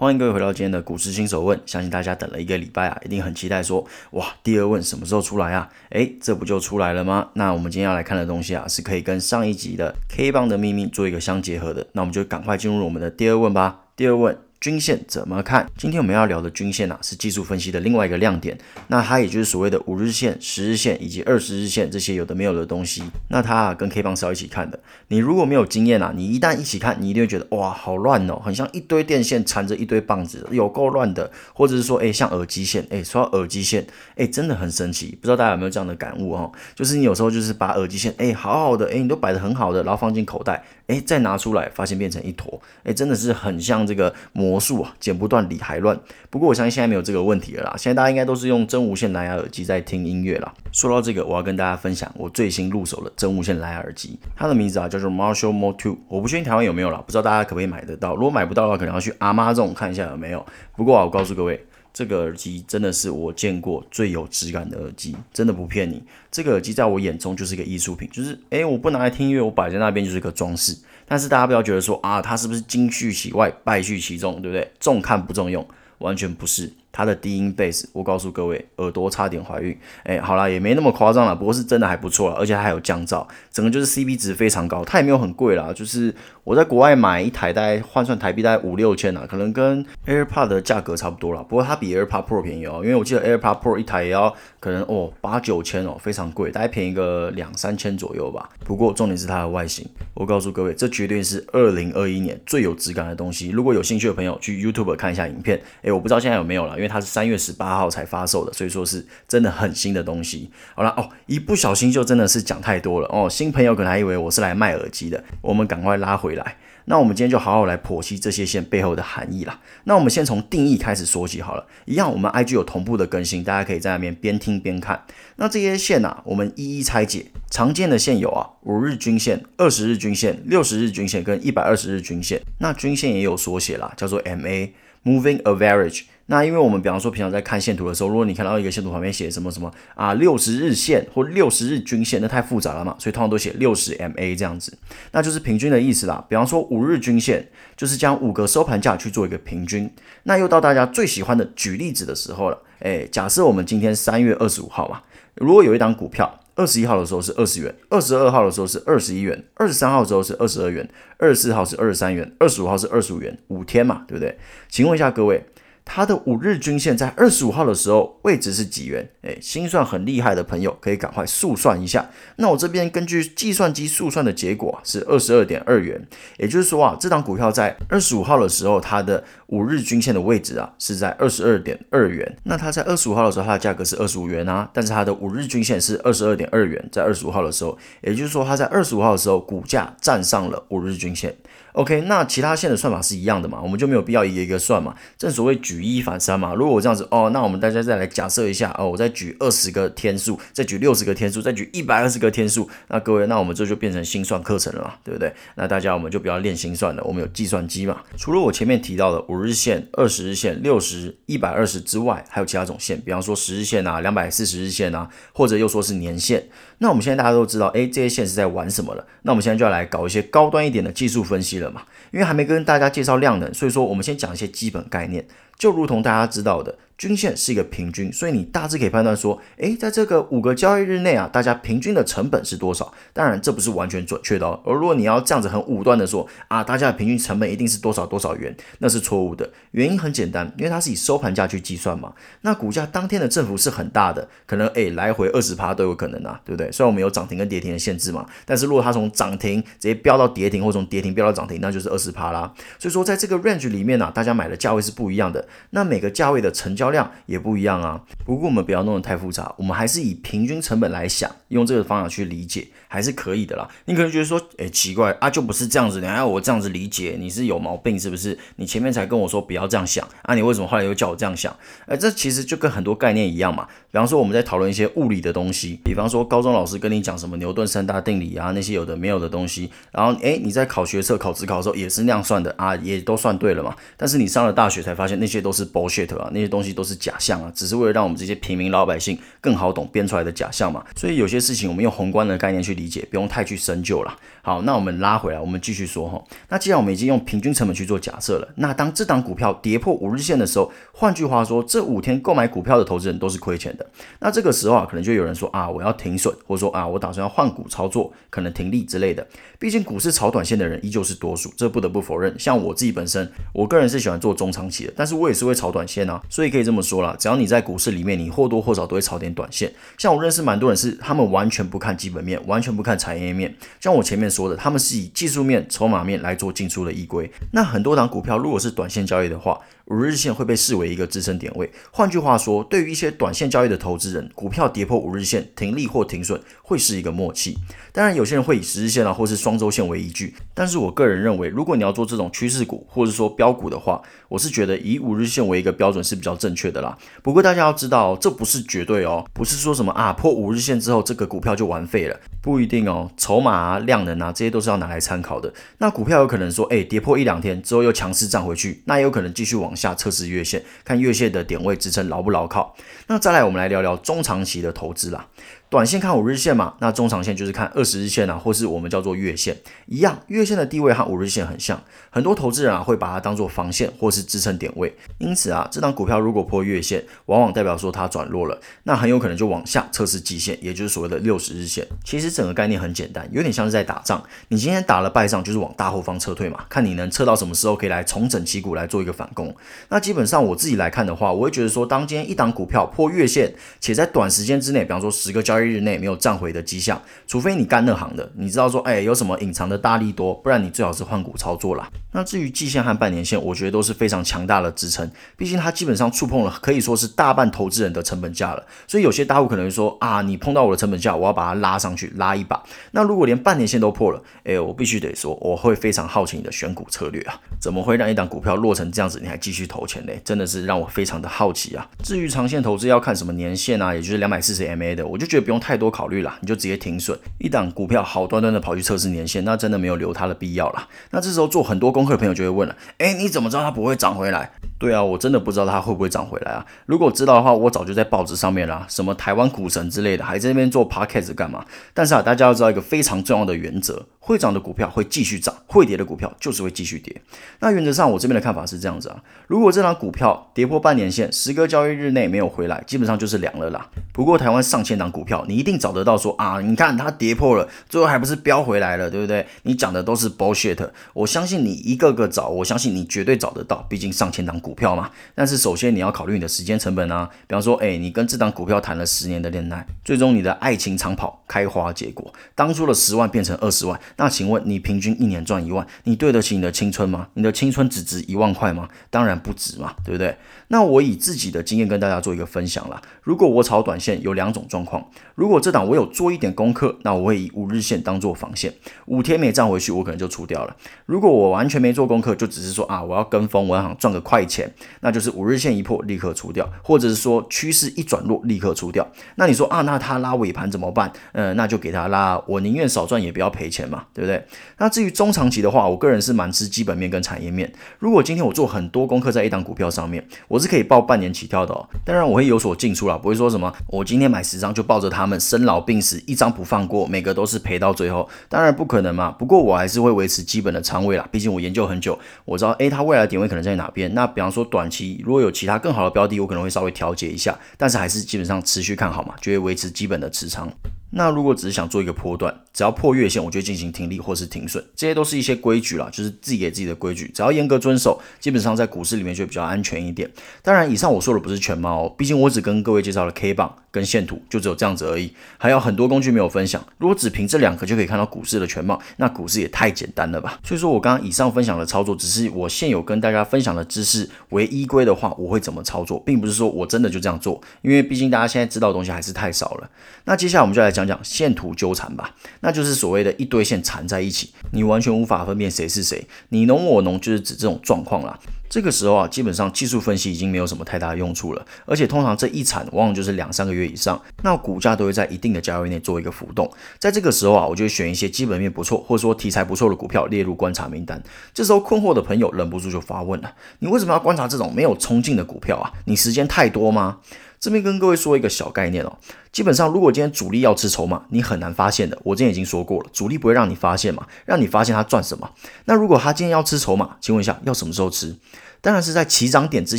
欢迎各位回到今天的股市新手问，相信大家等了一个礼拜啊，一定很期待说，哇，第二问什么时候出来啊？诶，这不就出来了吗？那我们今天要来看的东西啊，是可以跟上一集的 K 棒的秘密做一个相结合的，那我们就赶快进入我们的第二问吧。第二问。均线怎么看？今天我们要聊的均线啊，是技术分析的另外一个亮点。那它也就是所谓的五日线、十日线以及二十日线这些有的没有的东西。那它啊跟 K 棒是要一起看的。你如果没有经验啊，你一旦一起看，你一定会觉得哇，好乱哦，很像一堆电线缠着一堆棒子，有够乱的。或者是说，哎，像耳机线，哎，说到耳机线，哎，真的很神奇。不知道大家有没有这样的感悟哦？就是你有时候就是把耳机线，哎，好好的，哎，你都摆的很好的，然后放进口袋。哎，再拿出来，发现变成一坨，哎，真的是很像这个模魔术啊，剪不断理还乱。不过我相信现在没有这个问题了啦，现在大家应该都是用真无线蓝牙耳机在听音乐了。说到这个，我要跟大家分享我最新入手的真无线蓝牙耳机，它的名字啊叫做 Marshall Mo 2。我不确定台湾有没有啦，不知道大家可不可以买得到。如果买不到的话，可能要去阿妈这种看一下有没有。不过啊，我告诉各位。这个耳机真的是我见过最有质感的耳机，真的不骗你。这个耳机在我眼中就是一个艺术品，就是诶，我不拿来听音乐，我摆在那边就是一个装饰。但是大家不要觉得说啊，他是不是金絮其外，败絮其中，对不对？重看不重用，完全不是。它的低音贝斯，我告诉各位，耳朵差点怀孕。哎，好了，也没那么夸张了，不过是真的还不错了，而且它还有降噪，整个就是 CP 值非常高。它也没有很贵啦，就是我在国外买一台，大概换算台币大概五六千啦，可能跟 AirPod 的价格差不多了。不过它比 AirPod Pro 便宜哦，因为我记得 AirPod Pro 一台也要可能哦八九千哦，非常贵，大概便宜个两三千左右吧。不过重点是它的外形，我告诉各位，这绝对是二零二一年最有质感的东西。如果有兴趣的朋友去 YouTube 看一下影片，哎，我不知道现在有没有了。因为它是三月十八号才发售的，所以说是真的很新的东西。好了哦，一不小心就真的是讲太多了哦。新朋友可能还以为我是来卖耳机的，我们赶快拉回来。那我们今天就好好来剖析这些线背后的含义啦。那我们先从定义开始说起好了。一样，我们 IG 有同步的更新，大家可以在那边边听边看。那这些线啊，我们一一拆解。常见的线有啊，五日均线、二十日均线、六十日均线跟一百二十日均线。那均线也有缩写啦，叫做 MA，Moving Average。那因为我们比方说平常在看线图的时候，如果你看到一个线图旁边写什么什么啊六十日线或六十日均线，那太复杂了嘛，所以通常都写六十 MA 这样子，那就是平均的意思啦。比方说五日均线就是将五个收盘价去做一个平均。那又到大家最喜欢的举例子的时候了，哎，假设我们今天三月二十五号嘛，如果有一档股票二十一号的时候是二十元，二十二号的时候是二十一元，二十三号的时候是二十二元，二十四号是二十三元，二十五号是二十五元，五天嘛，对不对？请问一下各位。它的五日均线在二十五号的时候位置是几元？诶，心算很厉害的朋友可以赶快速算一下。那我这边根据计算机速算的结果是二十二点二元，也就是说啊，这档股票在二十五号的时候，它的五日均线的位置啊是在二十二点二元。那它在二十五号的时候，它的价格是二十五元啊，但是它的五日均线是二十二点二元，在二十五号的时候，也就是说它在二十五号的时候股价站上了五日均线。OK，那其他线的算法是一样的嘛？我们就没有必要一个一个算嘛？正所谓举举一反三嘛。如果我这样子哦，那我们大家再来假设一下哦，我再举二十个天数，再举六十个天数，再举一百二十个天数，那各位，那我们这就变成心算课程了嘛？对不对？那大家我们就不要练心算了，我们有计算机嘛。除了我前面提到的五日线、二十日线、六十、一百二十之外，还有其他种线，比方说十日线啊、两百四十日线啊，或者又说是年线。那我们现在大家都知道，哎，这些线是在玩什么了？那我们现在就要来搞一些高端一点的技术分析了嘛？因为还没跟大家介绍量能，所以说我们先讲一些基本概念，就如同大家知道的。均线是一个平均，所以你大致可以判断说，诶，在这个五个交易日内啊，大家平均的成本是多少？当然，这不是完全准确的哦。而如果你要这样子很武断的说啊，大家的平均成本一定是多少多少元，那是错误的。原因很简单，因为它是以收盘价去计算嘛。那股价当天的振幅是很大的，可能诶来回二十趴都有可能啊，对不对？虽然我们有涨停跟跌停的限制嘛，但是如果它从涨停直接飙到跌停，或从跌停飙到涨停，那就是二十趴啦。所以说，在这个 range 里面呢，大家买的价位是不一样的。那每个价位的成交量也不一样啊。不过我们不要弄得太复杂，我们还是以平均成本来想，用这个方法去理解还是可以的啦。你可能觉得说，哎，奇怪啊，就不是这样子，你还要我这样子理解，你是有毛病是不是？你前面才跟我说不要这样想啊，你为什么后来又叫我这样想？哎，这其实就跟很多概念一样嘛。比方说我们在讨论一些物理的东西，比方说高中老师跟你讲什么牛顿三大定理啊，那些有的没有的东西，然后哎，你在考学测、考职考的时候也是那样算的啊，也都算对了嘛。但是你上了大学才发现那些都是 bullshit 啊，那些东西都是假象啊，只是为了让我们这些平民老百姓更好懂编出来的假象嘛。所以有些事情我们用宏观的概念去理解，不用太去深究了。好，那我们拉回来，我们继续说哈。那既然我们已经用平均成本去做假设了，那当这档股票跌破五日线的时候，换句话说，这五天购买股票的投资人都是亏钱的。那这个时候啊，可能就有人说啊，我要停损，或者说啊，我打算要换股操作，可能停利之类的。毕竟股市炒短线的人依旧是多数，这不得不否认。像我自己本身，我个人是喜欢做中长期的，但是我也是会炒短线啊。所以可以这么说了，只要你在股市里面，你或多或少都会炒点短线。像我认识蛮多人是，他们完全不看基本面，完全不看产业面。像我前面说的，他们是以技术面、筹码面来做进出的依归。那很多档股票如果是短线交易的话，五日线会被视为一个支撑点位。换句话说，对于一些短线交易的投资人，股票跌破五日线停利或停损会是一个默契。当然，有些人会以十日线啊，或是双周线为依据。但是我个人认为，如果你要做这种趋势股或者说标股的话，我是觉得以五日线为一个标准是比较正确确的啦。不过大家要知道，这不是绝对哦，不是说什么啊破五日线之后这个股票就完废了，不一定哦。筹码啊、量能啊这些都是要拿来参考的。那股票有可能说，哎，跌破一两天之后又强势涨回去，那也有可能继续往下测试月线，看月线的点位支撑牢不牢靠。那再来，我们来聊聊中长期的投资啦。短线看五日线嘛，那中长线就是看二十日线啊，或是我们叫做月线一样，月线的地位和五日线很像，很多投资人啊会把它当做防线或是支撑点位，因此啊，这张股票如果破月线，往往代表说它转弱了，那很有可能就往下测试季线，也就是所谓的六十日线。其实整个概念很简单，有点像是在打仗，你今天打了败仗，就是往大后方撤退嘛，看你能撤到什么时候可以来重整旗鼓来做一个反攻。那基本上我自己来看的话，我会觉得说，当今天一档股票破月线，且在短时间之内，比方说十个交易日内没有涨回的迹象，除非你干那行的，你知道说，哎，有什么隐藏的大力多，不然你最好是换股操作啦。那至于季线和半年线，我觉得都是非常强大的支撑，毕竟它基本上触碰了可以说是大半投资人的成本价了。所以有些大户可能说啊，你碰到我的成本价，我要把它拉上去，拉一把。那如果连半年线都破了，哎，我必须得说，我会非常好奇你的选股策略啊，怎么会让一档股票落成这样子，你还继续投钱嘞？真的是让我非常的好奇啊。至于长线投资要看什么年限啊，也就是两百四十 MA 的，我就觉得不用太多考虑了，你就直接停损。一档股票好端端的跑去测试年限，那真的没有留它的必要了。那这时候做很多功课的朋友就会问了，哎，你怎么知道它不会涨回来？对啊，我真的不知道它会不会涨回来啊。如果知道的话，我早就在报纸上面啦，什么台湾股神之类的，还在那边做 podcast 干嘛？但是啊，大家要知道一个非常重要的原则。会涨的股票会继续涨，会跌的股票就是会继续跌。那原则上，我这边的看法是这样子啊。如果这张股票跌破半年线，十个交易日内没有回来，基本上就是凉了啦。不过台湾上千档股票，你一定找得到说啊，你看它跌破了，最后还不是飙回来了，对不对？你讲的都是 bullshit。我相信你一个个找，我相信你绝对找得到，毕竟上千档股股票嘛。但是首先你要考虑你的时间成本啊。比方说，哎，你跟这档股票谈了十年的恋爱，最终你的爱情长跑开花结果，当初的十万变成二十万。那请问你平均一年赚一万，你对得起你的青春吗？你的青春只值一万块吗？当然不值嘛，对不对？那我以自己的经验跟大家做一个分享啦。如果我炒短线有两种状况，如果这档我有做一点功课，那我会以五日线当做防线，五天没站回去，我可能就出掉了。如果我完全没做功课，就只是说啊，我要跟风，我要想赚个快钱，那就是五日线一破立刻出掉，或者是说趋势一转弱立刻出掉。那你说啊，那他拉尾盘怎么办？呃，那就给他拉，我宁愿少赚也不要赔钱嘛，对不对？那至于中长期的话，我个人是蛮吃基本面跟产业面。如果今天我做很多功课在一档股票上面，我是可以报半年起跳的哦。当然我会有所进出啦，不会说什么我今天买十张就抱着他们生老病死一张不放过，每个都是赔到最后。当然不可能嘛。不过我还是会维持基本的仓位啦，毕竟我研究很久，我知道诶它未来的点位可能在哪边。那比方说短期如果有其他更好的标的，我可能会稍微调节一下，但是还是基本上持续看好嘛，就会维持基本的持仓。那如果只是想做一个波段，只要破月线，我就进行停利或是停损，这些都是一些规矩啦，就是自己给自己的规矩，只要严格遵守，基本上在股市里面就比较安全一点。当然，以上我说的不是全貌哦，毕竟我只跟各位介绍了 K 棒跟线图，就只有这样子而已，还有很多工具没有分享。如果只凭这两个就可以看到股市的全貌，那股市也太简单了吧？所以说我刚刚以上分享的操作，只是我现有跟大家分享的知识为依归的话，我会怎么操作，并不是说我真的就这样做，因为毕竟大家现在知道的东西还是太少了。那接下来我们就来讲讲讲线图纠缠吧，那就是所谓的一堆线缠在一起，你完全无法分辨谁是谁，你侬我侬，就是指这种状况啦。这个时候啊，基本上技术分析已经没有什么太大的用处了，而且通常这一缠往往就是两三个月以上，那股价都会在一定的价位内做一个浮动。在这个时候啊，我就会选一些基本面不错或者说题材不错的股票列入观察名单。这时候困惑的朋友忍不住就发问了：你为什么要观察这种没有冲劲的股票啊？你时间太多吗？这边跟各位说一个小概念哦，基本上如果今天主力要吃筹码，你很难发现的。我之前已经说过了，主力不会让你发现嘛，让你发现他赚什么。那如果他今天要吃筹码，请问一下要什么时候吃？当然是在起涨点之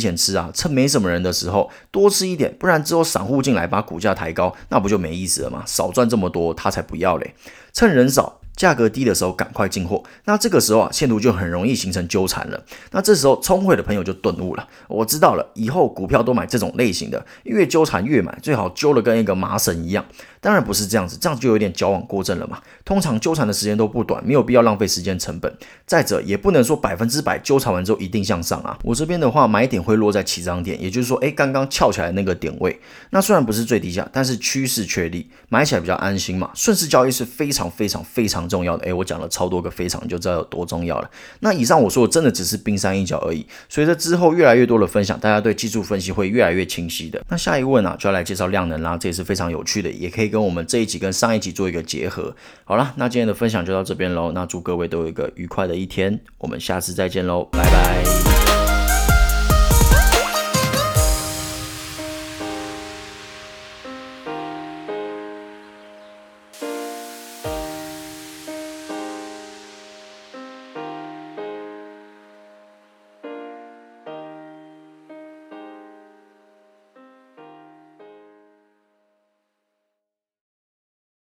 前吃啊，趁没什么人的时候多吃一点，不然之后散户进来把股价抬高，那不就没意思了吗？少赚这么多，他才不要嘞。趁人少。价格低的时候赶快进货，那这个时候啊线度就很容易形成纠缠了。那这时候聪慧的朋友就顿悟了，我知道了，以后股票都买这种类型的，越纠缠越买，最好揪的跟一个麻绳一样。当然不是这样子，这样就有点矫枉过正了嘛。通常纠缠的时间都不短，没有必要浪费时间成本。再者也不能说百分之百纠缠完之后一定向上啊。我这边的话买点会落在起涨点，也就是说，哎，刚刚翘起来那个点位，那虽然不是最低价，但是趋势确立，买起来比较安心嘛。顺势交易是非常非常非常重要的。哎，我讲了超多个非常，就知道有多重要了。那以上我说的真的只是冰山一角而已。随着之后越来越多的分享，大家对技术分析会越来越清晰的。那下一问啊，就要来介绍量能啦，这也是非常有趣的，也可以跟我们这一集跟上一集做一个结合。好了，那今天的分享就到这边喽。那祝各位都有一个愉快的一天，我们下次再见喽，拜拜。